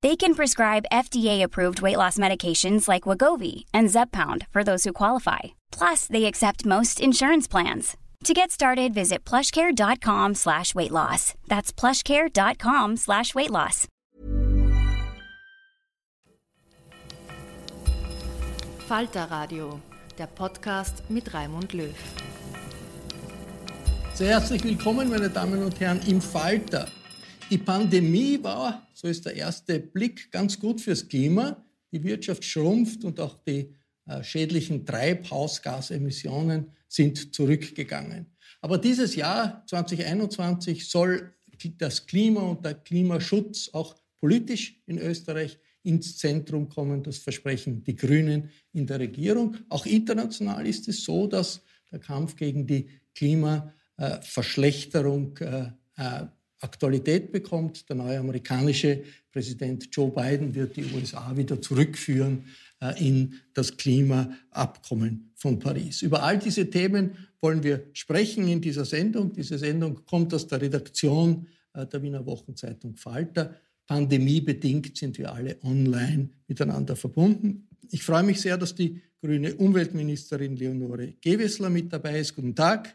They can prescribe FDA-approved weight loss medications like Wagovi and Zepbound for those who qualify. Plus, they accept most insurance plans. To get started, visit plushcare.com slash weight loss. That's plushcare.com slash weight loss. Falter Radio, der Podcast mit Raimund Löw. Sehr herzlich willkommen, meine Damen und Herren, im Falter. Die Pandemie war, so ist der erste Blick, ganz gut fürs Klima. Die Wirtschaft schrumpft und auch die äh, schädlichen Treibhausgasemissionen sind zurückgegangen. Aber dieses Jahr 2021 soll das Klima und der Klimaschutz auch politisch in Österreich ins Zentrum kommen. Das versprechen die Grünen in der Regierung. Auch international ist es so, dass der Kampf gegen die Klimaverschlechterung äh, äh, Aktualität bekommt. Der neue amerikanische Präsident Joe Biden wird die USA wieder zurückführen äh, in das Klimaabkommen von Paris. Über all diese Themen wollen wir sprechen in dieser Sendung. Diese Sendung kommt aus der Redaktion äh, der Wiener Wochenzeitung Falter. Pandemiebedingt sind wir alle online miteinander verbunden. Ich freue mich sehr, dass die grüne Umweltministerin Leonore Gewessler mit dabei ist. Guten Tag.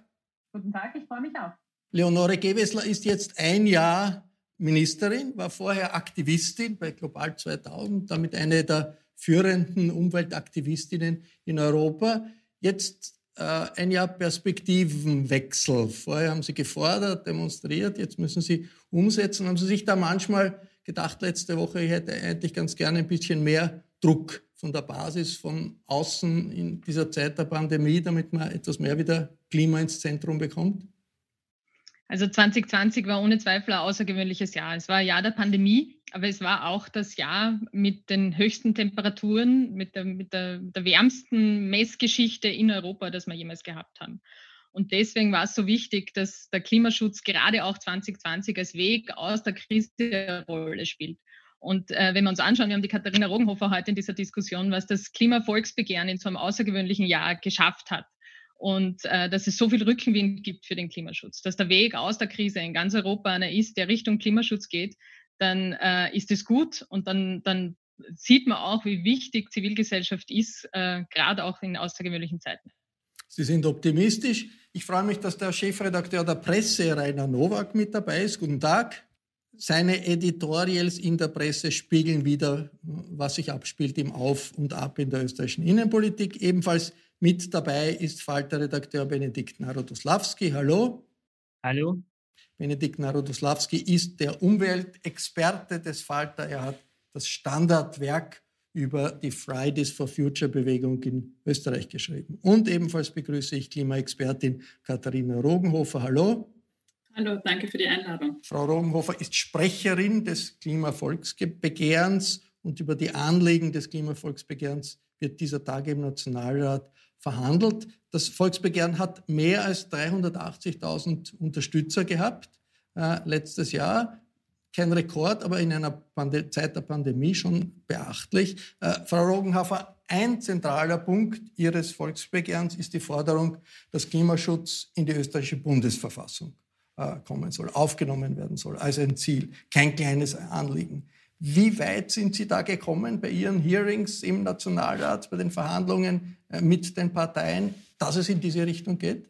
Guten Tag, ich freue mich auch. Leonore Gewessler ist jetzt ein Jahr Ministerin, war vorher Aktivistin bei Global 2000, damit eine der führenden Umweltaktivistinnen in Europa. Jetzt äh, ein Jahr Perspektivenwechsel. Vorher haben Sie gefordert, demonstriert, jetzt müssen Sie umsetzen. Haben Sie sich da manchmal gedacht, letzte Woche, ich hätte eigentlich ganz gerne ein bisschen mehr Druck von der Basis, von außen in dieser Zeit der Pandemie, damit man etwas mehr wieder Klima ins Zentrum bekommt? Also 2020 war ohne Zweifel ein außergewöhnliches Jahr. Es war ein Jahr der Pandemie, aber es war auch das Jahr mit den höchsten Temperaturen, mit der, mit der, der wärmsten Messgeschichte in Europa, das wir jemals gehabt haben. Und deswegen war es so wichtig, dass der Klimaschutz gerade auch 2020 als Weg aus der Krise eine Rolle spielt. Und äh, wenn wir uns anschauen, wir haben die Katharina Rogenhofer heute in dieser Diskussion, was das Klimavolksbegehren in so einem außergewöhnlichen Jahr geschafft hat und äh, dass es so viel Rückenwind gibt für den Klimaschutz, dass der Weg aus der Krise in ganz Europa einer ist, der Richtung Klimaschutz geht, dann äh, ist es gut und dann, dann sieht man auch, wie wichtig Zivilgesellschaft ist, äh, gerade auch in außergewöhnlichen Zeiten. Sie sind optimistisch. Ich freue mich, dass der Chefredakteur der Presse, Rainer Nowak, mit dabei ist. Guten Tag. Seine Editorials in der Presse spiegeln wieder, was sich abspielt im Auf und Ab in der österreichischen Innenpolitik. Ebenfalls mit dabei ist Falter-Redakteur Benedikt Narodoslawski. Hallo. Hallo. Benedikt Narodoslawski ist der Umweltexperte des Falter. Er hat das Standardwerk über die Fridays for Future Bewegung in Österreich geschrieben. Und ebenfalls begrüße ich Klimaexpertin Katharina Rogenhofer. Hallo. Hallo, danke für die Einladung. Frau Rogenhofer ist Sprecherin des Klimavolksbegehrens und über die Anliegen des Klimavolksbegehrens wird dieser Tag im Nationalrat verhandelt. Das Volksbegehren hat mehr als 380.000 Unterstützer gehabt äh, letztes Jahr. kein Rekord, aber in einer Pande Zeit der Pandemie schon beachtlich. Äh, Frau Rogenhofer, ein zentraler Punkt Ihres Volksbegehrens ist die Forderung, dass Klimaschutz in die österreichische Bundesverfassung äh, kommen soll, aufgenommen werden soll, als ein Ziel, kein kleines Anliegen. Wie weit sind Sie da gekommen bei Ihren Hearings im Nationalrat, bei den Verhandlungen äh, mit den Parteien, dass es in diese Richtung geht?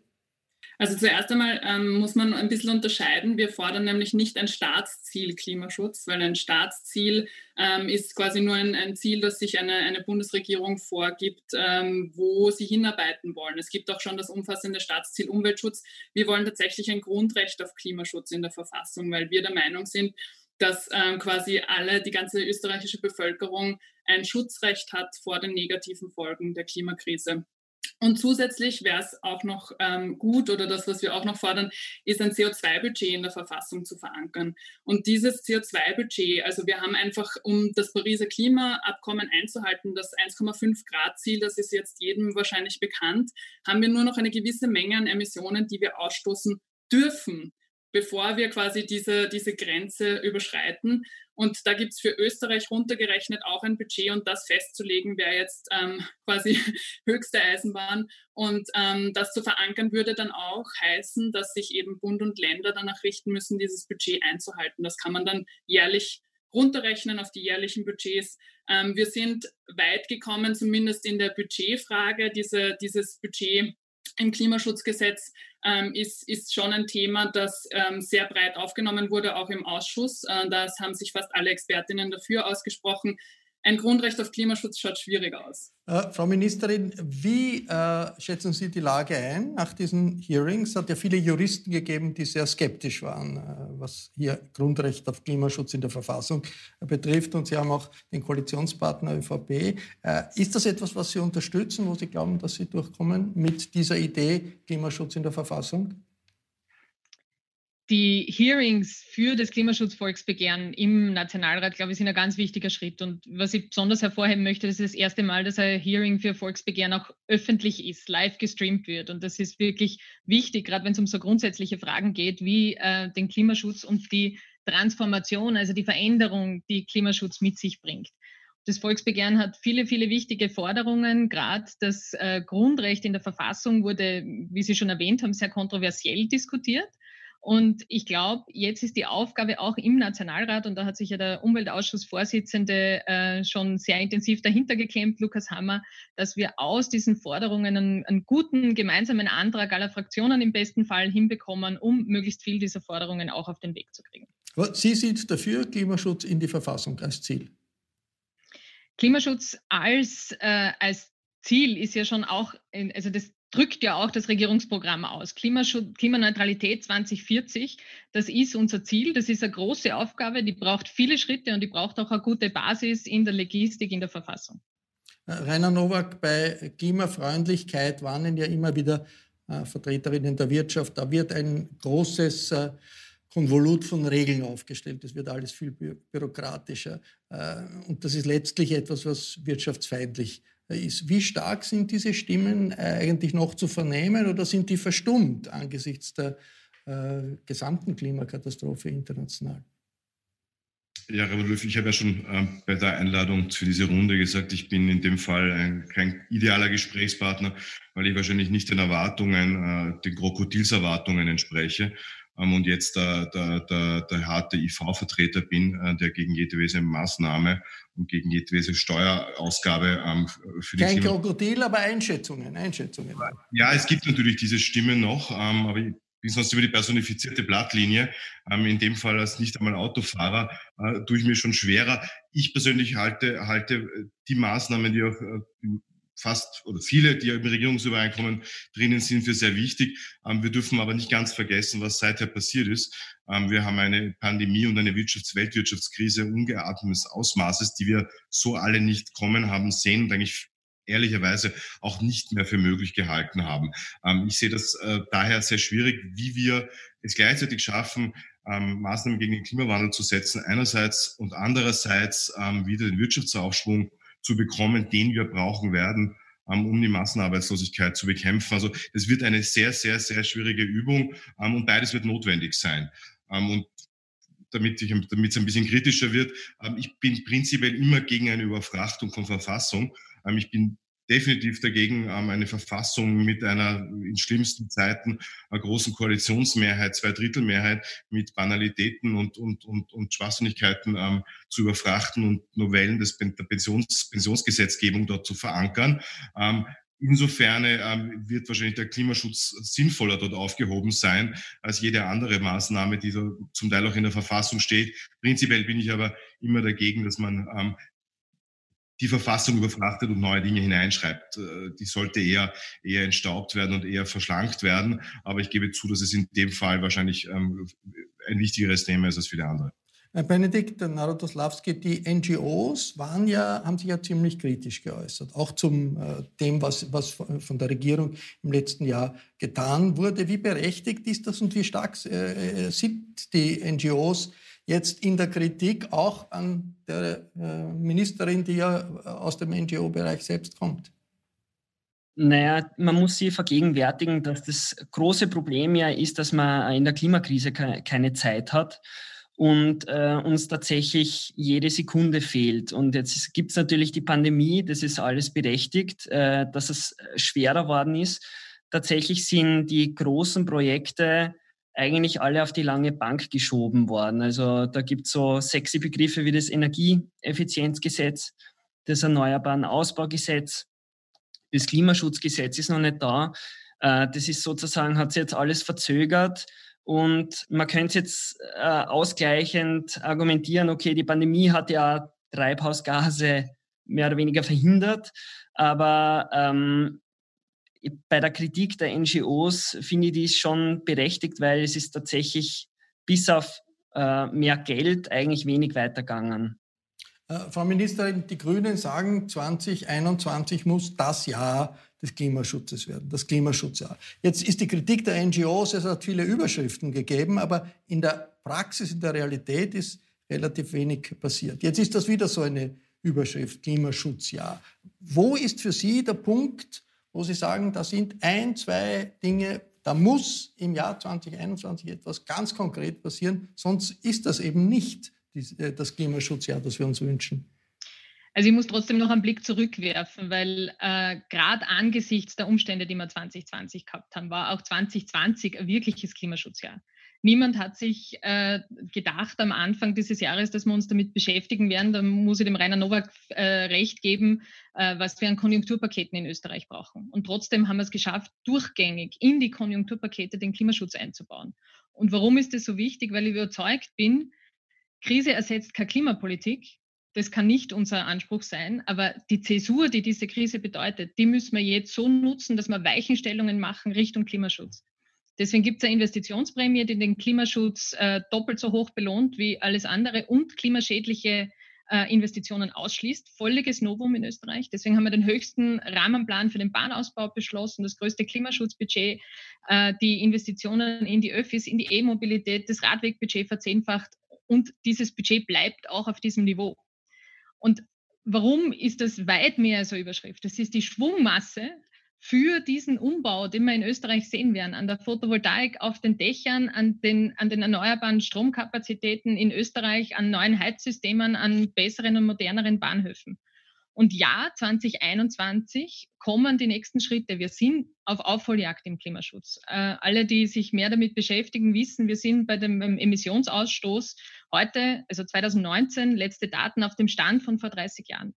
Also zuerst einmal ähm, muss man ein bisschen unterscheiden. Wir fordern nämlich nicht ein Staatsziel Klimaschutz, weil ein Staatsziel ähm, ist quasi nur ein, ein, Ziel, das sich eine, eine Bundesregierung vorgibt, ähm, wo sie hinarbeiten wollen. Es gibt auch schon das umfassende Staatsziel Umweltschutz. Wir wollen tatsächlich ein Grundrecht auf Klimaschutz in der Verfassung, weil wir der Meinung sind, dass ähm, quasi alle, die ganze österreichische Bevölkerung ein Schutzrecht hat vor den negativen Folgen der Klimakrise. Und zusätzlich wäre es auch noch ähm, gut oder das, was wir auch noch fordern, ist ein CO2-Budget in der Verfassung zu verankern. Und dieses CO2-Budget, also wir haben einfach, um das Pariser Klimaabkommen einzuhalten, das 1,5 Grad-Ziel, das ist jetzt jedem wahrscheinlich bekannt, haben wir nur noch eine gewisse Menge an Emissionen, die wir ausstoßen dürfen bevor wir quasi diese, diese Grenze überschreiten. Und da gibt es für Österreich runtergerechnet auch ein Budget und das festzulegen wäre jetzt ähm, quasi höchste Eisenbahn. Und ähm, das zu verankern würde dann auch heißen, dass sich eben Bund und Länder danach richten müssen, dieses Budget einzuhalten. Das kann man dann jährlich runterrechnen auf die jährlichen Budgets. Ähm, wir sind weit gekommen, zumindest in der Budgetfrage. Diese, dieses Budget im Klimaschutzgesetz ähm, ist, ist schon ein Thema, das ähm, sehr breit aufgenommen wurde, auch im Ausschuss. Äh, das haben sich fast alle Expertinnen dafür ausgesprochen ein Grundrecht auf Klimaschutz schaut schwierig aus. Äh, Frau Ministerin, wie äh, schätzen Sie die Lage ein nach diesen Hearings? Es hat ja viele Juristen gegeben, die sehr skeptisch waren, äh, was hier Grundrecht auf Klimaschutz in der Verfassung betrifft. Und Sie haben auch den Koalitionspartner ÖVP. Äh, ist das etwas, was Sie unterstützen, wo Sie glauben, dass Sie durchkommen mit dieser Idee Klimaschutz in der Verfassung? Die Hearings für das Klimaschutzvolksbegehren im Nationalrat, glaube ich, sind ein ganz wichtiger Schritt. Und was ich besonders hervorheben möchte, das ist das erste Mal, dass ein Hearing für Volksbegehren auch öffentlich ist, live gestreamt wird. Und das ist wirklich wichtig, gerade wenn es um so grundsätzliche Fragen geht, wie äh, den Klimaschutz und die Transformation, also die Veränderung, die Klimaschutz mit sich bringt. Das Volksbegehren hat viele, viele wichtige Forderungen. Gerade das äh, Grundrecht in der Verfassung wurde, wie Sie schon erwähnt haben, sehr kontroversiell diskutiert. Und ich glaube, jetzt ist die Aufgabe auch im Nationalrat, und da hat sich ja der Umweltausschussvorsitzende äh, schon sehr intensiv dahinter geklemmt, Lukas Hammer, dass wir aus diesen Forderungen einen, einen, guten gemeinsamen Antrag aller Fraktionen im besten Fall hinbekommen, um möglichst viel dieser Forderungen auch auf den Weg zu kriegen. Sie sind dafür Klimaschutz in die Verfassung als Ziel. Klimaschutz als, äh, als Ziel ist ja schon auch, in, also das drückt ja auch das Regierungsprogramm aus. Klimaschutz, Klimaneutralität 2040, das ist unser Ziel. Das ist eine große Aufgabe, die braucht viele Schritte und die braucht auch eine gute Basis in der Logistik, in der Verfassung. Äh, Rainer Nowak, bei Klimafreundlichkeit warnen ja immer wieder äh, Vertreterinnen der Wirtschaft, da wird ein großes äh, Konvolut von Regeln aufgestellt. Das wird alles viel bü bürokratischer. Und das ist letztlich etwas, was wirtschaftsfeindlich ist ist. Wie stark sind diese Stimmen äh, eigentlich noch zu vernehmen oder sind die verstummt angesichts der äh, gesamten Klimakatastrophe international? Ja, Rudolf, ich habe ja schon äh, bei der Einladung für diese Runde gesagt, ich bin in dem Fall ein, kein idealer Gesprächspartner, weil ich wahrscheinlich nicht den Erwartungen, äh, den Krokodilserwartungen entspreche ähm, und jetzt der, der, der, der harte IV-Vertreter bin, äh, der gegen jedwede Maßnahme und gegen jedwede Steuerausgabe ähm, für die Kein Klima Krokodil, aber Einschätzungen, Einschätzungen. Ja, es gibt natürlich diese Stimme noch, ähm, aber ich bin sonst über die personifizierte Blattlinie. Ähm, in dem Fall als nicht einmal Autofahrer äh, tue ich mir schon schwerer. Ich persönlich halte, halte die Maßnahmen, die auch äh, fast oder viele, die im Regierungsübereinkommen drinnen sind, für sehr wichtig. Ähm, wir dürfen aber nicht ganz vergessen, was seither passiert ist. Ähm, wir haben eine Pandemie und eine Wirtschafts-, Weltwirtschaftskrise ungeatmetes Ausmaßes, die wir so alle nicht kommen haben sehen und eigentlich ehrlicherweise auch nicht mehr für möglich gehalten haben. Ähm, ich sehe das äh, daher sehr schwierig, wie wir es gleichzeitig schaffen, Maßnahmen gegen den Klimawandel zu setzen, einerseits und andererseits wieder den Wirtschaftsaufschwung zu bekommen, den wir brauchen werden, ähm, um die Massenarbeitslosigkeit zu bekämpfen. Also es wird eine sehr, sehr, sehr schwierige Übung ähm, und beides wird notwendig sein. Ähm, und damit es ein bisschen kritischer wird. Ich bin prinzipiell immer gegen eine Überfrachtung von Verfassung. Ich bin definitiv dagegen, ähm, eine Verfassung mit einer in schlimmsten Zeiten einer großen Koalitionsmehrheit, Zweidrittelmehrheit mit Banalitäten und, und, und, und Schwachsinnigkeiten ähm, zu überfrachten und Novellen des, der Pensions, Pensionsgesetzgebung dort zu verankern. Ähm, Insofern ähm, wird wahrscheinlich der Klimaschutz sinnvoller dort aufgehoben sein als jede andere Maßnahme, die da zum Teil auch in der Verfassung steht. Prinzipiell bin ich aber immer dagegen, dass man ähm, die Verfassung überfrachtet und neue Dinge hineinschreibt. Äh, die sollte eher, eher entstaubt werden und eher verschlankt werden. Aber ich gebe zu, dass es in dem Fall wahrscheinlich ähm, ein wichtigeres Thema ist als viele andere. Herr Benedikt Narodoslawski, die NGOs waren ja, haben sich ja ziemlich kritisch geäußert, auch zum äh, dem, was, was von der Regierung im letzten Jahr getan wurde. Wie berechtigt ist das und wie stark äh, sind die NGOs jetzt in der Kritik auch an der äh, Ministerin, die ja aus dem NGO-Bereich selbst kommt? Naja, man muss sich vergegenwärtigen, dass das große Problem ja ist, dass man in der Klimakrise keine Zeit hat und äh, uns tatsächlich jede Sekunde fehlt. Und jetzt gibt es natürlich die Pandemie, das ist alles berechtigt, äh, dass es schwerer worden ist. Tatsächlich sind die großen Projekte eigentlich alle auf die lange Bank geschoben worden. Also da gibt es so sexy Begriffe wie das Energieeffizienzgesetz, das Erneuerbaren Ausbaugesetz, das Klimaschutzgesetz ist noch nicht da. Äh, das ist sozusagen, hat sich jetzt alles verzögert. Und man könnte jetzt äh, ausgleichend argumentieren, okay, die Pandemie hat ja Treibhausgase mehr oder weniger verhindert, aber ähm, bei der Kritik der NGOs finde ich dies schon berechtigt, weil es ist tatsächlich bis auf äh, mehr Geld eigentlich wenig weitergegangen. Äh, Frau Ministerin, die Grünen sagen, 2021 muss das Jahr des Klimaschutzes werden, das Klimaschutzjahr. Jetzt ist die Kritik der NGOs, es hat viele Überschriften gegeben, aber in der Praxis, in der Realität ist relativ wenig passiert. Jetzt ist das wieder so eine Überschrift, Klimaschutzjahr. Wo ist für Sie der Punkt, wo Sie sagen, da sind ein, zwei Dinge, da muss im Jahr 2021 etwas ganz konkret passieren, sonst ist das eben nicht äh, das Klimaschutzjahr, das wir uns wünschen. Also ich muss trotzdem noch einen Blick zurückwerfen, weil äh, gerade angesichts der Umstände, die wir 2020 gehabt haben, war auch 2020 ein wirkliches Klimaschutzjahr. Niemand hat sich äh, gedacht am Anfang dieses Jahres, dass wir uns damit beschäftigen werden. Da muss ich dem Rainer Nowak äh, recht geben, äh, was wir an Konjunkturpaketen in Österreich brauchen. Und trotzdem haben wir es geschafft, durchgängig in die Konjunkturpakete den Klimaschutz einzubauen. Und warum ist das so wichtig? Weil ich überzeugt bin, Krise ersetzt keine Klimapolitik, das kann nicht unser Anspruch sein, aber die Zäsur, die diese Krise bedeutet, die müssen wir jetzt so nutzen, dass wir Weichenstellungen machen Richtung Klimaschutz. Deswegen gibt es eine Investitionsprämie, die den Klimaschutz äh, doppelt so hoch belohnt wie alles andere und klimaschädliche äh, Investitionen ausschließt. Völliges Novum in Österreich. Deswegen haben wir den höchsten Rahmenplan für den Bahnausbau beschlossen, das größte Klimaschutzbudget, äh, die Investitionen in die Öffis, in die E-Mobilität, das Radwegbudget verzehnfacht und dieses Budget bleibt auch auf diesem Niveau. Und warum ist das weit mehr als eine Überschrift? Das ist die Schwungmasse für diesen Umbau, den wir in Österreich sehen werden, an der Photovoltaik auf den Dächern, an den, an den erneuerbaren Stromkapazitäten in Österreich, an neuen Heizsystemen, an besseren und moderneren Bahnhöfen. Und ja, 2021 kommen die nächsten Schritte. Wir sind auf Aufholjagd im Klimaschutz. Äh, alle, die sich mehr damit beschäftigen, wissen, wir sind bei dem Emissionsausstoß heute, also 2019, letzte Daten auf dem Stand von vor 30 Jahren.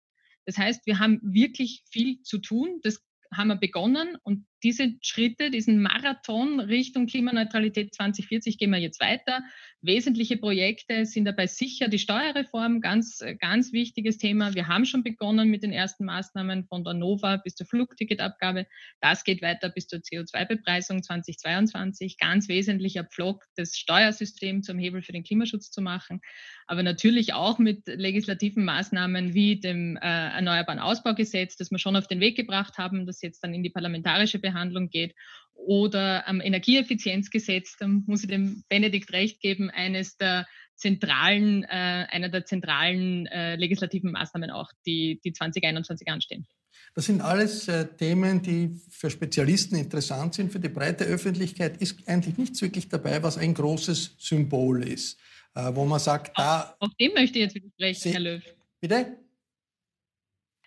Das heißt, wir haben wirklich viel zu tun. Das haben wir begonnen und diese Schritte, diesen Marathon Richtung Klimaneutralität 2040 gehen wir jetzt weiter. Wesentliche Projekte sind dabei sicher die Steuerreform, ganz, ganz wichtiges Thema. Wir haben schon begonnen mit den ersten Maßnahmen von der Nova bis zur Flugticketabgabe. Das geht weiter bis zur CO2-Bepreisung 2022. Ganz wesentlicher Pflock, das Steuersystem zum Hebel für den Klimaschutz zu machen. Aber natürlich auch mit legislativen Maßnahmen wie dem äh, Erneuerbaren Ausbaugesetz, das wir schon auf den Weg gebracht haben, das jetzt dann in die parlamentarische Behandlung Behandlung geht oder am Energieeffizienzgesetz, da muss ich dem Benedikt recht geben, eines der zentralen, äh, einer der zentralen äh, legislativen Maßnahmen auch, die, die 2021 anstehen. Das sind alles äh, Themen, die für Spezialisten interessant sind. Für die breite Öffentlichkeit ist eigentlich nichts wirklich dabei, was ein großes Symbol ist. äh, wo man sagt, da. Auf, auf dem möchte ich jetzt widersprechen, Sie, Herr Löw. Bitte?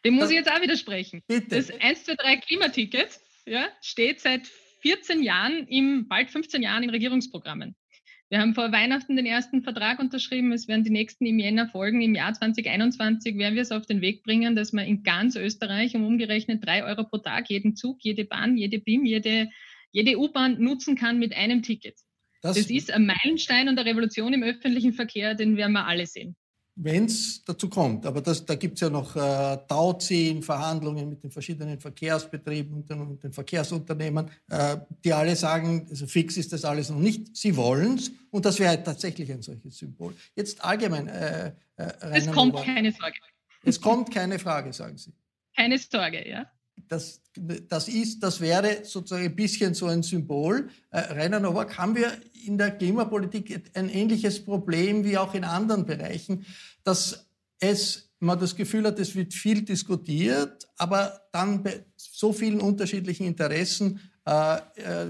Dem muss das, ich jetzt auch widersprechen. Bitte. Das 1, 2, 3 Klimaticket ja, steht seit 14 Jahren, im, bald 15 Jahren in Regierungsprogrammen. Wir haben vor Weihnachten den ersten Vertrag unterschrieben. Es werden die nächsten im Jänner folgen. Im Jahr 2021 werden wir es auf den Weg bringen, dass man in ganz Österreich um umgerechnet drei Euro pro Tag jeden Zug, jede Bahn, jede BIM, jede, jede U-Bahn nutzen kann mit einem Ticket. Das, das ist ein Meilenstein und eine Revolution im öffentlichen Verkehr, den werden wir alle sehen wenn es dazu kommt. Aber das, da gibt es ja noch äh, Tauziehen, Verhandlungen mit den verschiedenen Verkehrsbetrieben und den, den Verkehrsunternehmen, äh, die alle sagen, also fix ist das alles noch nicht. Sie wollen es und das wäre tatsächlich ein solches Symbol. Jetzt allgemein. Äh, äh es kommt keine Sorge. Es kommt keine Frage, sagen Sie. Keine Sorge, ja das, das, ist, das wäre sozusagen ein bisschen so ein Symbol. Äh, Rainer Nowak, haben wir in der Klimapolitik ein ähnliches Problem wie auch in anderen Bereichen, dass es, man das Gefühl hat, es wird viel diskutiert, aber dann bei so vielen unterschiedlichen Interessen äh, äh,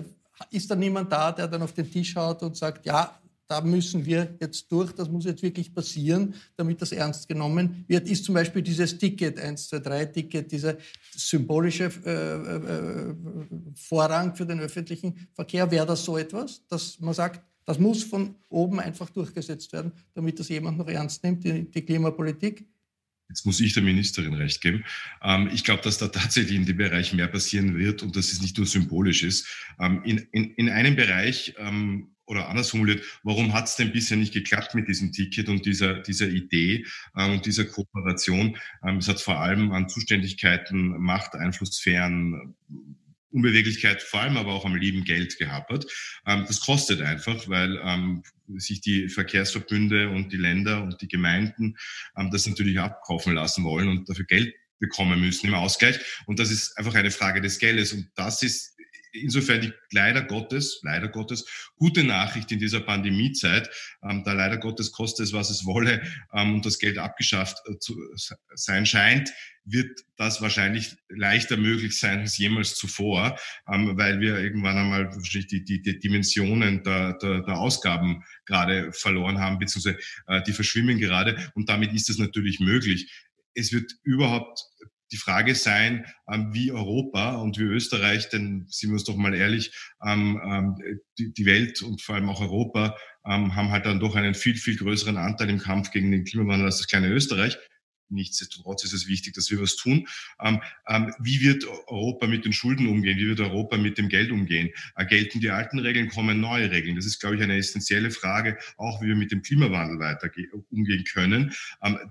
ist dann niemand da, der dann auf den Tisch haut und sagt, ja, da müssen wir jetzt durch, das muss jetzt wirklich passieren, damit das ernst genommen wird, ist zum Beispiel dieses Ticket, 1, 2, 3 Ticket, dieser symbolische äh, äh, Vorrang für den öffentlichen Verkehr. Wäre das so etwas, dass man sagt, das muss von oben einfach durchgesetzt werden, damit das jemand noch ernst nimmt, die, die Klimapolitik? Jetzt muss ich der Ministerin recht geben. Ähm, ich glaube, dass da tatsächlich in dem Bereich mehr passieren wird und dass es nicht nur symbolisch ist. Ähm, in, in, in einem Bereich ähm, oder anders formuliert, warum hat es denn bisher nicht geklappt mit diesem Ticket und dieser, dieser Idee ähm, und dieser Kooperation? Ähm, es hat vor allem an Zuständigkeiten, Macht, Einflusssphären, Unbeweglichkeit, vor allem aber auch am lieben Geld gehappert. Ähm, das kostet einfach, weil ähm, sich die Verkehrsverbünde und die Länder und die Gemeinden ähm, das natürlich abkaufen lassen wollen und dafür Geld bekommen müssen im Ausgleich. Und das ist einfach eine Frage des Geldes. Und das ist insofern die leider Gottes, leider Gottes, gute Nachricht in dieser Pandemiezeit, ähm, da leider Gottes koste es, was es wolle ähm, und das Geld abgeschafft äh, zu sein scheint, wird das wahrscheinlich leichter möglich sein als jemals zuvor, ähm, weil wir irgendwann einmal die, die, die Dimensionen der, der, der Ausgaben gerade verloren haben, beziehungsweise äh, die verschwimmen gerade und damit ist es natürlich möglich. Es wird überhaupt die Frage sein, ähm, wie Europa und wie Österreich, denn sind wir uns doch mal ehrlich, ähm, ähm, die, Welt und vor allem auch Europa haben halt dann doch einen viel, viel größeren Anteil im Kampf gegen den Klimawandel als das kleine Österreich. Nichtsdestotrotz ist es wichtig, dass wir was tun. Wie wird Europa mit den Schulden umgehen? Wie wird Europa mit dem Geld umgehen? Äh, gelten die alten Regeln, kommen neue Regeln? Das ist, glaube ich, eine essentielle Frage, auch wie wir mit dem Klimawandel weiter umgehen können.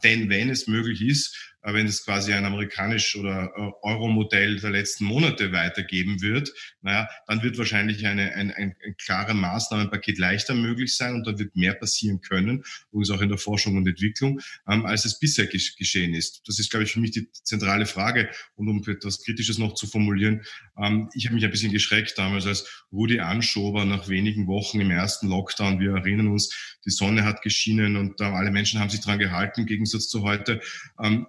Denn wenn es möglich ist, wenn es quasi ein amerikanisch oder äh, Euro-Modell der letzten Monate weitergeben wird, naja, dann wird wahrscheinlich eine, ein, ein, ein klares Maßnahmenpaket leichter möglich sein und dann wird mehr passieren können, übrigens auch in der Forschung und Entwicklung, ähm, als es bisher geschehen ist. Das ist, glaube ich, für mich die zentrale Frage. Und um etwas Kritisches noch zu formulieren, ähm, ich habe mich ein bisschen geschreckt damals, als Rudi Anschober nach wenigen Wochen im ersten Lockdown, wir erinnern uns, die Sonne hat geschienen und äh, alle Menschen haben sich dran gehalten, im Gegensatz zu heute, ähm,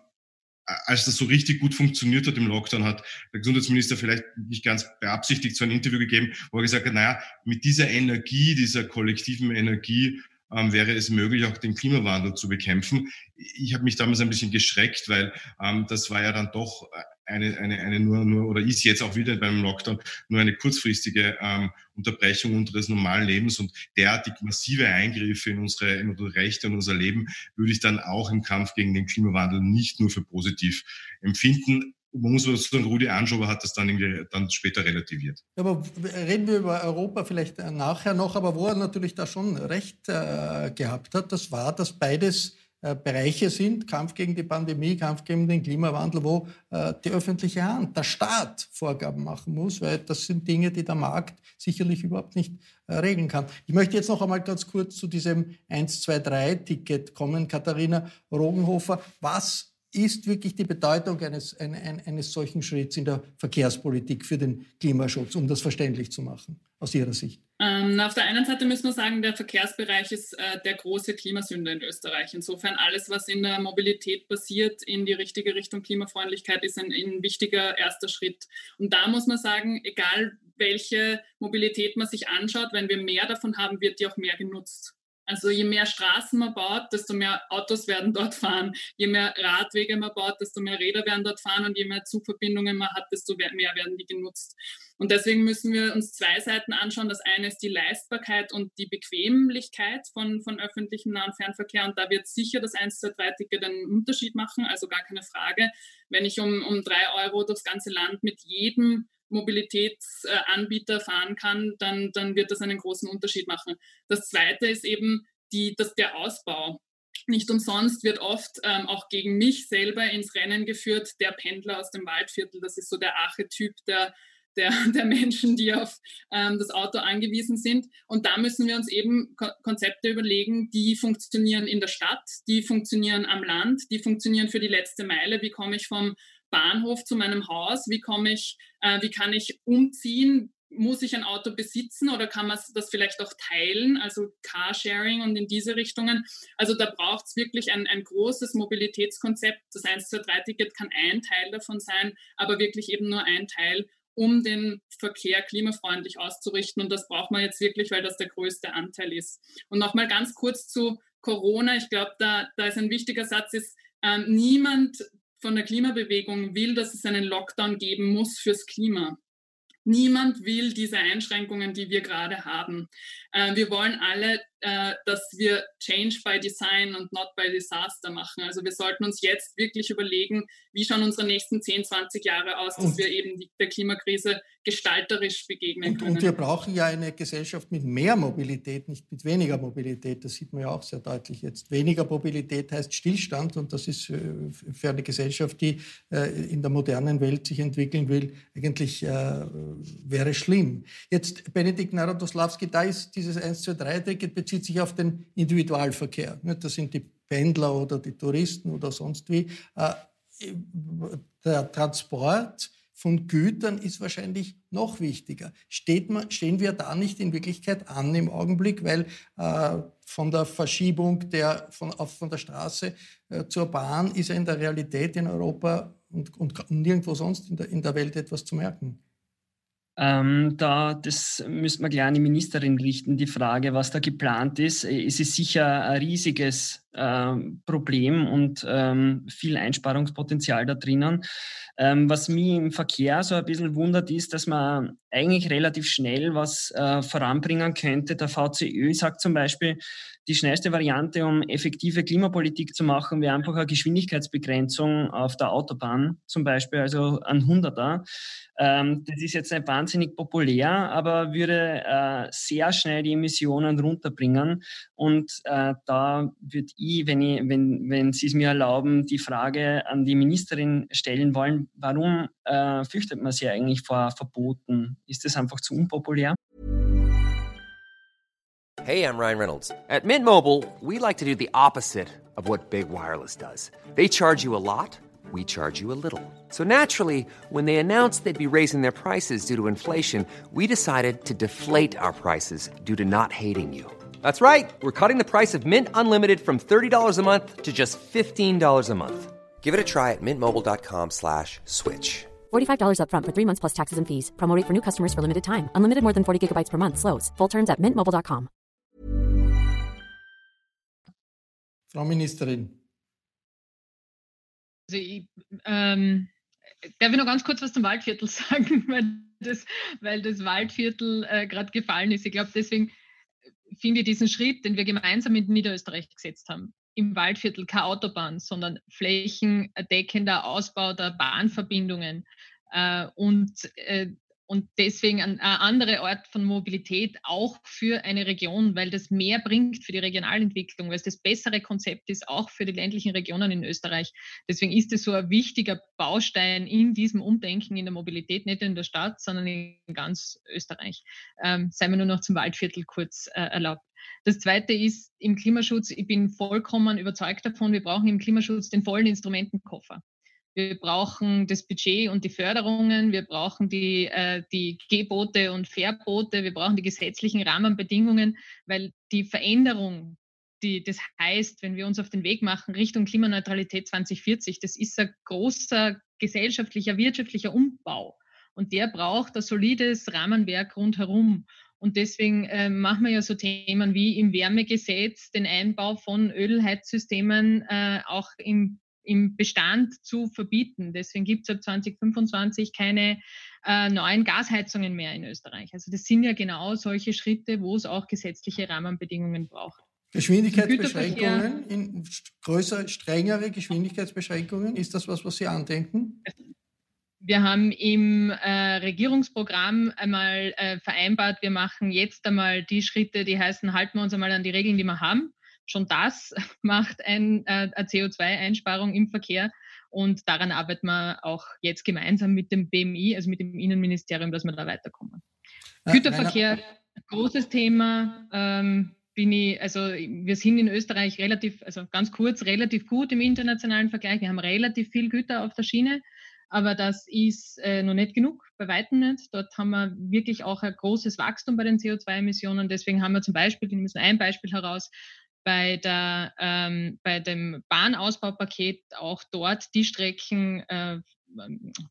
als das so richtig gut funktioniert hat im Lockdown, hat der Gesundheitsminister vielleicht nicht ganz beabsichtigt so ein Interview gegeben, wo er gesagt hat, naja, mit dieser Energie, dieser kollektiven Energie ähm, wäre es möglich, auch den Klimawandel zu bekämpfen. Ich habe mich damals ein bisschen geschreckt, weil ähm, das war ja dann doch eine, eine, eine nur, nur, oder ist jetzt auch wieder beim Lockdown nur eine kurzfristige ähm, Unterbrechung unseres normalen Lebens und derartig massive Eingriffe in unsere, in unsere Rechte und unser Leben würde ich dann auch im Kampf gegen den Klimawandel nicht nur für positiv empfinden man muss sagen, Rudi Anschober hat das dann, irgendwie, dann später relativiert. Aber reden wir über Europa vielleicht nachher noch, aber wo er natürlich da schon recht äh, gehabt hat, das war, dass beides äh, Bereiche sind, Kampf gegen die Pandemie, Kampf gegen den Klimawandel, wo äh, die öffentliche Hand, der Staat Vorgaben machen muss, weil das sind Dinge, die der Markt sicherlich überhaupt nicht äh, regeln kann. Ich möchte jetzt noch einmal ganz kurz zu diesem 1, 2, 3 Ticket kommen, Katharina Rogenhofer. Was ist wirklich die Bedeutung eines, ein, eines solchen Schritts in der Verkehrspolitik für den Klimaschutz, um das verständlich zu machen, aus Ihrer Sicht? Ähm, auf der einen Seite müssen wir sagen, der Verkehrsbereich ist äh, der große Klimasünder in Österreich. Insofern alles, was in der Mobilität passiert, in die richtige Richtung Klimafreundlichkeit, ist ein, ein wichtiger erster Schritt. Und da muss man sagen, egal welche Mobilität man sich anschaut, wenn wir mehr davon haben, wird die auch mehr genutzt. Also je mehr Straßen man baut, desto mehr Autos werden dort fahren. Je mehr Radwege man baut, desto mehr Räder werden dort fahren und je mehr Zugverbindungen man hat, desto mehr werden die genutzt. Und deswegen müssen wir uns zwei Seiten anschauen. Das eine ist die Leistbarkeit und die Bequemlichkeit von, von öffentlichem Nah- und Fernverkehr. Und da wird sicher das 1 2 3 Ticket einen Unterschied machen, also gar keine Frage. Wenn ich um, um drei Euro durchs ganze Land mit jedem Mobilitätsanbieter fahren kann, dann, dann wird das einen großen Unterschied machen. Das Zweite ist eben die, dass der Ausbau. Nicht umsonst wird oft ähm, auch gegen mich selber ins Rennen geführt, der Pendler aus dem Waldviertel. Das ist so der Archetyp der, der, der Menschen, die auf ähm, das Auto angewiesen sind. Und da müssen wir uns eben Ko Konzepte überlegen, die funktionieren in der Stadt, die funktionieren am Land, die funktionieren für die letzte Meile. Wie komme ich vom Bahnhof zu meinem Haus? Wie komme ich, äh, wie kann ich umziehen? Muss ich ein Auto besitzen oder kann man das vielleicht auch teilen, also Carsharing und in diese Richtungen? Also da braucht es wirklich ein, ein großes Mobilitätskonzept. Das 1 2 3 Ticket kann ein Teil davon sein, aber wirklich eben nur ein Teil, um den Verkehr klimafreundlich auszurichten. Und das braucht man jetzt wirklich, weil das der größte Anteil ist. Und nochmal ganz kurz zu Corona. Ich glaube, da, da ist ein wichtiger Satz, ist, ähm, niemand von der Klimabewegung will, dass es einen Lockdown geben muss fürs Klima. Niemand will diese Einschränkungen, die wir gerade haben. Äh, wir wollen alle, äh, dass wir Change by Design und not by Disaster machen. Also wir sollten uns jetzt wirklich überlegen, wie schauen unsere nächsten 10, 20 Jahre aus, dass und, wir eben die, der Klimakrise gestalterisch begegnen und, können. Und wir brauchen ja eine Gesellschaft mit mehr Mobilität, nicht mit weniger Mobilität. Das sieht man ja auch sehr deutlich jetzt. Weniger Mobilität heißt Stillstand und das ist äh, für eine Gesellschaft, die äh, in der modernen Welt sich entwickeln will, eigentlich äh, wäre schlimm. Jetzt Benedikt Narodoslawski, da ist dieses 1, 2, 3 Ticket bezieht sich auf den Individualverkehr. Das sind die Pendler oder die Touristen oder sonst wie. Der Transport von Gütern ist wahrscheinlich noch wichtiger. Man, stehen wir da nicht in Wirklichkeit an im Augenblick, weil äh, von der Verschiebung der, von, auf, von der Straße äh, zur Bahn ist ja in der Realität in Europa und, und nirgendwo sonst in der, in der Welt etwas zu merken. Ähm, da, das müsste man gleich an die Ministerin richten, die Frage, was da geplant ist. Es ist sicher ein riesiges äh, Problem und ähm, viel Einsparungspotenzial da drinnen. Ähm, was mich im Verkehr so ein bisschen wundert, ist, dass man eigentlich relativ schnell was äh, voranbringen könnte. Der VCÖ sagt zum Beispiel, die schnellste Variante, um effektive Klimapolitik zu machen, wäre einfach eine Geschwindigkeitsbegrenzung auf der Autobahn, zum Beispiel, also ein 100er. Ähm, das ist jetzt nicht wahnsinnig populär, aber würde äh, sehr schnell die Emissionen runterbringen. Und äh, da würde ich, wenn, ich, wenn, wenn Sie es mir erlauben, die Frage an die Ministerin stellen wollen, warum äh, fürchtet man sich eigentlich vor Verboten? Ist das einfach zu unpopulär? Hey, I'm Ryan Reynolds. At Mint Mobile, we like to do the opposite of what Big Wireless does. They charge you a lot. we charge you a little. So naturally, when they announced they'd be raising their prices due to inflation, we decided to deflate our prices due to not hating you. That's right. We're cutting the price of Mint Unlimited from $30 a month to just $15 a month. Give it a try at mintmobile.com slash switch. $45 upfront for three months plus taxes and fees. Promote for new customers for limited time. Unlimited more than 40 gigabytes per month. Slows. Full terms at mintmobile.com. Frau Ministerin, Also ich, ähm, darf ich noch ganz kurz was zum Waldviertel sagen, weil das, weil das Waldviertel äh, gerade gefallen ist. Ich glaube, deswegen finde ich diesen Schritt, den wir gemeinsam in Niederösterreich gesetzt haben, im Waldviertel keine Autobahn, sondern flächendeckender Ausbau der Bahnverbindungen. Äh, und äh, und deswegen ein, ein anderer Ort von Mobilität auch für eine Region, weil das mehr bringt für die Regionalentwicklung, weil es das bessere Konzept ist, auch für die ländlichen Regionen in Österreich. Deswegen ist es so ein wichtiger Baustein in diesem Umdenken in der Mobilität, nicht in der Stadt, sondern in ganz Österreich. Ähm, sei mir nur noch zum Waldviertel kurz äh, erlaubt. Das Zweite ist im Klimaschutz, ich bin vollkommen überzeugt davon, wir brauchen im Klimaschutz den vollen Instrumentenkoffer. Wir brauchen das Budget und die Förderungen. Wir brauchen die, äh, die Gebote und Verbote. Wir brauchen die gesetzlichen Rahmenbedingungen, weil die Veränderung, die das heißt, wenn wir uns auf den Weg machen Richtung Klimaneutralität 2040, das ist ein großer gesellschaftlicher, wirtschaftlicher Umbau. Und der braucht ein solides Rahmenwerk rundherum. Und deswegen äh, machen wir ja so Themen wie im Wärmegesetz den Einbau von Ölheizsystemen äh, auch im, im Bestand zu verbieten. Deswegen gibt es ab 2025 keine äh, neuen Gasheizungen mehr in Österreich. Also das sind ja genau solche Schritte, wo es auch gesetzliche Rahmenbedingungen braucht. Geschwindigkeitsbeschränkungen, in größer, strengere Geschwindigkeitsbeschränkungen, ist das was, was Sie andenken? Wir haben im äh, Regierungsprogramm einmal äh, vereinbart, wir machen jetzt einmal die Schritte, die heißen, halten wir uns einmal an die Regeln, die wir haben. Schon das macht ein, äh, eine CO2-Einsparung im Verkehr. Und daran arbeiten wir auch jetzt gemeinsam mit dem BMI, also mit dem Innenministerium, dass wir da weiterkommen. Ja, Güterverkehr, großes Thema. Ähm, bin ich, also wir sind in Österreich relativ, also ganz kurz, relativ gut im internationalen Vergleich. Wir haben relativ viel Güter auf der Schiene, aber das ist äh, noch nicht genug, bei weitem nicht. Dort haben wir wirklich auch ein großes Wachstum bei den CO2-Emissionen. Deswegen haben wir zum Beispiel, ich nehme ein Beispiel heraus, bei, der, ähm, bei dem Bahnausbaupaket auch dort die Strecken äh,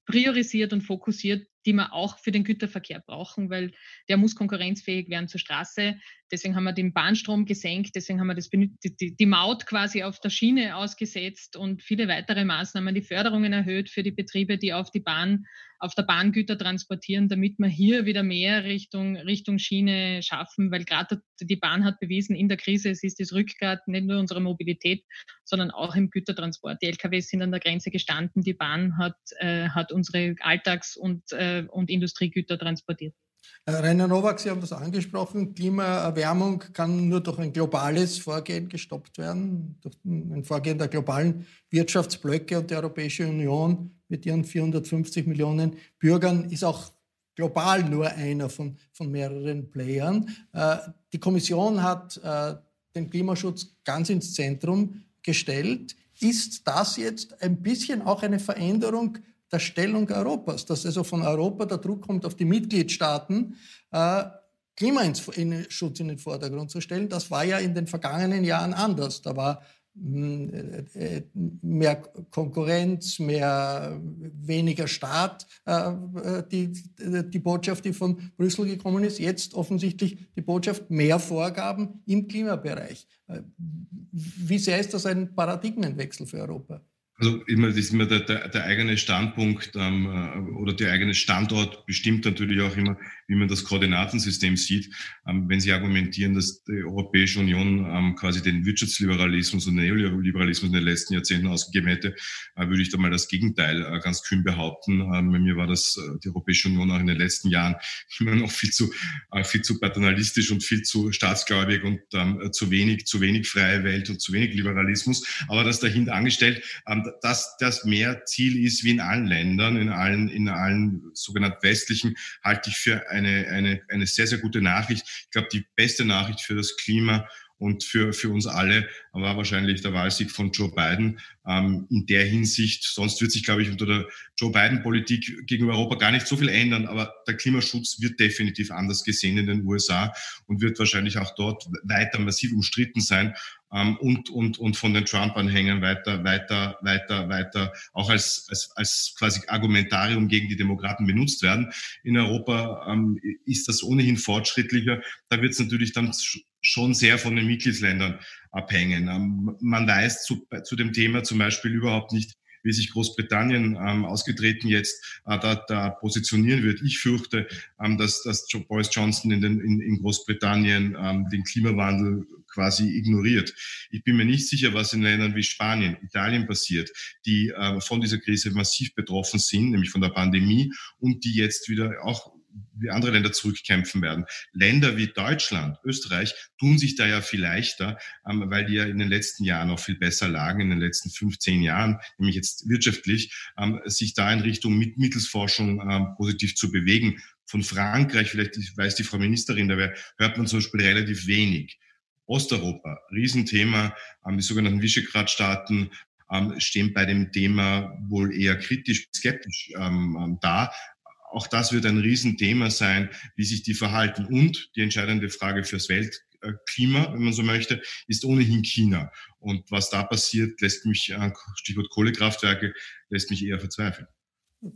priorisiert und fokussiert, die wir auch für den Güterverkehr brauchen, weil der muss konkurrenzfähig werden zur Straße. Deswegen haben wir den Bahnstrom gesenkt, deswegen haben wir das, die, die Maut quasi auf der Schiene ausgesetzt und viele weitere Maßnahmen, die Förderungen erhöht für die Betriebe, die auf die Bahn, auf der Bahn Güter transportieren, damit wir hier wieder mehr Richtung, Richtung Schiene schaffen, weil gerade die Bahn hat bewiesen, in der Krise, es ist das Rückgrat nicht nur unserer Mobilität, sondern auch im Gütertransport. Die LKWs sind an der Grenze gestanden, die Bahn hat, äh, hat unsere Alltags- und äh, und Industriegüter transportiert. Rainer Nowak, Sie haben das angesprochen. Klimaerwärmung kann nur durch ein globales Vorgehen gestoppt werden, durch ein Vorgehen der globalen Wirtschaftsblöcke und die Europäische Union mit ihren 450 Millionen Bürgern ist auch global nur einer von, von mehreren Playern. Äh, die Kommission hat äh, den Klimaschutz ganz ins Zentrum gestellt. Ist das jetzt ein bisschen auch eine Veränderung der Stellung Europas, dass also von Europa der Druck kommt auf die Mitgliedstaaten, äh, Klimaschutz in den Vordergrund zu stellen. Das war ja in den vergangenen Jahren anders. Da war hm, äh, mehr Konkurrenz, mehr weniger Staat, äh, die, die Botschaft, die von Brüssel gekommen ist. Jetzt offensichtlich die Botschaft mehr Vorgaben im Klimabereich. Äh, wie sehr ist das ein Paradigmenwechsel für Europa? Also immer, ist immer der, der, der eigene Standpunkt ähm, äh, oder der eigene Standort bestimmt natürlich auch immer, wie man das Koordinatensystem sieht. Ähm, wenn Sie argumentieren, dass die Europäische Union ähm, quasi den Wirtschaftsliberalismus und Neoliberalismus in den letzten Jahrzehnten ausgegeben hätte, äh, würde ich da mal das Gegenteil äh, ganz kühn behaupten. Ähm, bei mir war das äh, die Europäische Union auch in den letzten Jahren immer noch viel zu, äh, viel zu paternalistisch und viel zu staatsgläubig und ähm, zu wenig, zu wenig freie Welt und zu wenig Liberalismus. Aber das dahinter angestellt, ähm, dass das mehr Ziel ist wie in allen Ländern, in allen, in allen sogenannten westlichen, halte ich für eine, eine, eine sehr, sehr gute Nachricht. Ich glaube, die beste Nachricht für das Klima und für, für uns alle war wahrscheinlich der Wahlsieg von Joe Biden. Ähm, in der Hinsicht, sonst wird sich, glaube ich, unter der Joe Biden-Politik gegenüber Europa gar nicht so viel ändern, aber der Klimaschutz wird definitiv anders gesehen in den USA und wird wahrscheinlich auch dort weiter massiv umstritten sein ähm, und, und, und von den Trump-Anhängern weiter, weiter, weiter, weiter auch als, als, als quasi Argumentarium gegen die Demokraten benutzt werden. In Europa ähm, ist das ohnehin fortschrittlicher. Da wird es natürlich dann schon sehr von den Mitgliedsländern abhängen. Ähm, man weiß zu, zu dem Thema zum Beispiel überhaupt nicht, wie sich Großbritannien ähm, ausgetreten jetzt äh, da, da positionieren wird. Ich fürchte, ähm, dass, dass Boris Johnson in, den, in, in Großbritannien ähm, den Klimawandel quasi ignoriert. Ich bin mir nicht sicher, was in Ländern wie Spanien, Italien passiert, die äh, von dieser Krise massiv betroffen sind, nämlich von der Pandemie und die jetzt wieder auch wie andere Länder zurückkämpfen werden. Länder wie Deutschland, Österreich tun sich da ja viel leichter, ähm, weil die ja in den letzten Jahren noch viel besser lagen, in den letzten 15 Jahren, nämlich jetzt wirtschaftlich, ähm, sich da in Richtung mit Mittelsforschung ähm, positiv zu bewegen. Von Frankreich, vielleicht weiß die Frau Ministerin, da hört man zum Beispiel relativ wenig. Osteuropa, Riesenthema, die sogenannten Visegrad-Staaten, stehen bei dem Thema wohl eher kritisch, skeptisch ähm, da auch das wird ein Riesenthema sein, wie sich die verhalten. Und die entscheidende Frage fürs Weltklima, wenn man so möchte, ist ohnehin China. Und was da passiert, lässt mich, äh, Stichwort Kohlekraftwerke, lässt mich eher verzweifeln.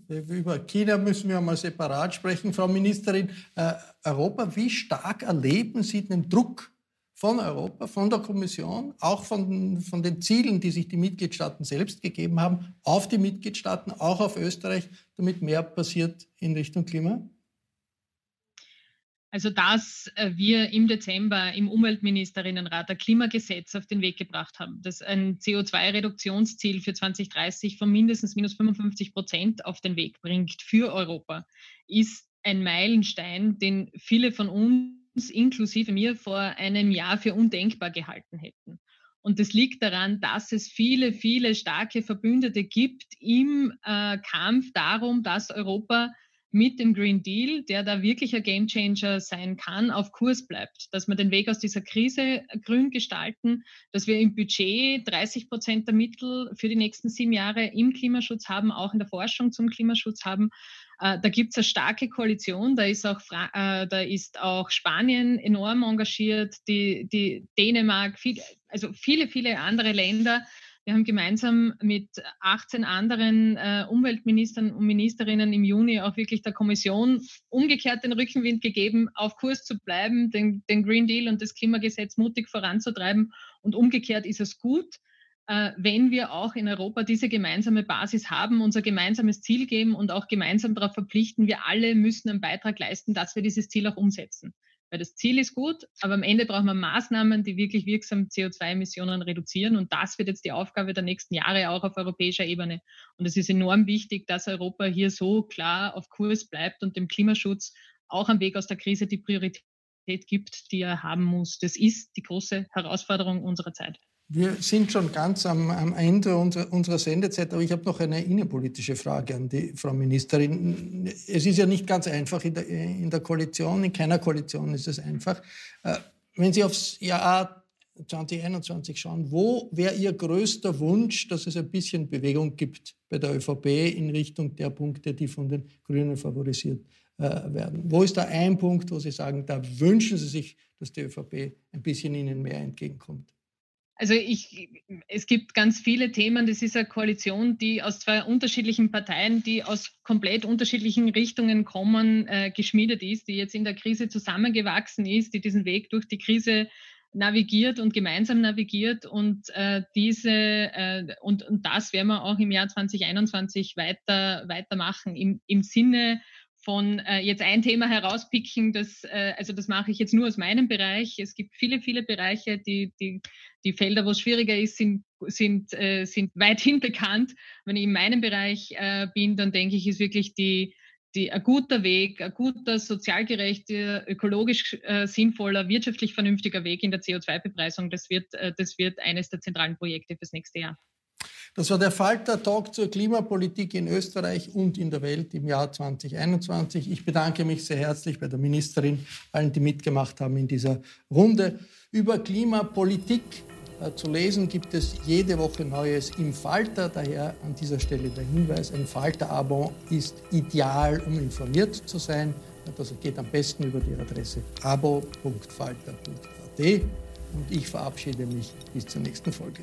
Über China müssen wir mal separat sprechen. Frau Ministerin, äh, Europa, wie stark erleben Sie den Druck von Europa, von der Kommission, auch von, von den Zielen, die sich die Mitgliedstaaten selbst gegeben haben, auf die Mitgliedstaaten, auch auf Österreich, damit mehr passiert in Richtung Klima? Also, dass äh, wir im Dezember im Umweltministerinnenrat ein Klimagesetz auf den Weg gebracht haben, das ein CO2-Reduktionsziel für 2030 von mindestens minus 55 Prozent auf den Weg bringt für Europa, ist ein Meilenstein, den viele von uns inklusive mir vor einem Jahr für undenkbar gehalten hätten. Und das liegt daran, dass es viele, viele starke Verbündete gibt im äh, Kampf darum, dass Europa mit dem Green Deal, der da wirklich ein Gamechanger sein kann, auf Kurs bleibt. Dass wir den Weg aus dieser Krise grün gestalten, dass wir im Budget 30 Prozent der Mittel für die nächsten sieben Jahre im Klimaschutz haben, auch in der Forschung zum Klimaschutz haben. Äh, da gibt es eine starke Koalition, da ist auch, äh, da ist auch Spanien enorm engagiert, die, die Dänemark, viel, also viele, viele andere Länder wir haben gemeinsam mit 18 anderen äh, Umweltministern und Ministerinnen im Juni auch wirklich der Kommission umgekehrt den Rückenwind gegeben, auf Kurs zu bleiben, den, den Green Deal und das Klimagesetz mutig voranzutreiben. Und umgekehrt ist es gut, wenn wir auch in Europa diese gemeinsame Basis haben, unser gemeinsames Ziel geben und auch gemeinsam darauf verpflichten, wir alle müssen einen Beitrag leisten, dass wir dieses Ziel auch umsetzen. Weil das Ziel ist gut, aber am Ende brauchen wir Maßnahmen, die wirklich wirksam CO2-Emissionen reduzieren. Und das wird jetzt die Aufgabe der nächsten Jahre auch auf europäischer Ebene. Und es ist enorm wichtig, dass Europa hier so klar auf Kurs bleibt und dem Klimaschutz auch am Weg aus der Krise die Priorität gibt, die er haben muss. Das ist die große Herausforderung unserer Zeit. Wir sind schon ganz am, am Ende unserer, unserer, Sendezeit, aber ich habe noch eine innenpolitische Frage an die Frau Ministerin. Es ist ja nicht ganz einfach in der, in der Koalition, in keiner Koalition ist es einfach. Äh, wenn Sie aufs Jahr 2021 schauen, wo wäre Ihr größter Wunsch, dass es ein bisschen Bewegung gibt bei der ÖVP in Richtung der Punkte, die von den Grünen favorisiert äh, werden? Wo ist da ein Punkt, wo Sie sagen, da wünschen Sie sich, dass die ÖVP ein bisschen Ihnen mehr entgegenkommt? Also ich, es gibt ganz viele Themen. Das ist eine Koalition, die aus zwei unterschiedlichen Parteien, die aus komplett unterschiedlichen Richtungen kommen, äh, geschmiedet ist, die jetzt in der Krise zusammengewachsen ist, die diesen Weg durch die Krise navigiert und gemeinsam navigiert und äh, diese äh, und, und das werden wir auch im Jahr 2021 weiter weitermachen im, im Sinne von äh, jetzt ein Thema herauspicken, das, äh, also das mache ich jetzt nur aus meinem Bereich. Es gibt viele, viele Bereiche, die, die, die Felder, wo es schwieriger ist, sind, sind, äh, sind weithin bekannt. Wenn ich in meinem Bereich äh, bin, dann denke ich, ist wirklich die, die, ein guter Weg, ein guter, sozial gerechter, ökologisch äh, sinnvoller, wirtschaftlich vernünftiger Weg in der CO2-Bepreisung. Das wird, äh, das wird eines der zentralen Projekte fürs nächste Jahr. Das war der Falter-Talk zur Klimapolitik in Österreich und in der Welt im Jahr 2021. Ich bedanke mich sehr herzlich bei der Ministerin, allen, die mitgemacht haben in dieser Runde. Über Klimapolitik äh, zu lesen gibt es jede Woche Neues im Falter. Daher an dieser Stelle der Hinweis, ein Falter-Abo ist ideal, um informiert zu sein. Das geht am besten über die Adresse abo.falter.at. Und ich verabschiede mich bis zur nächsten Folge.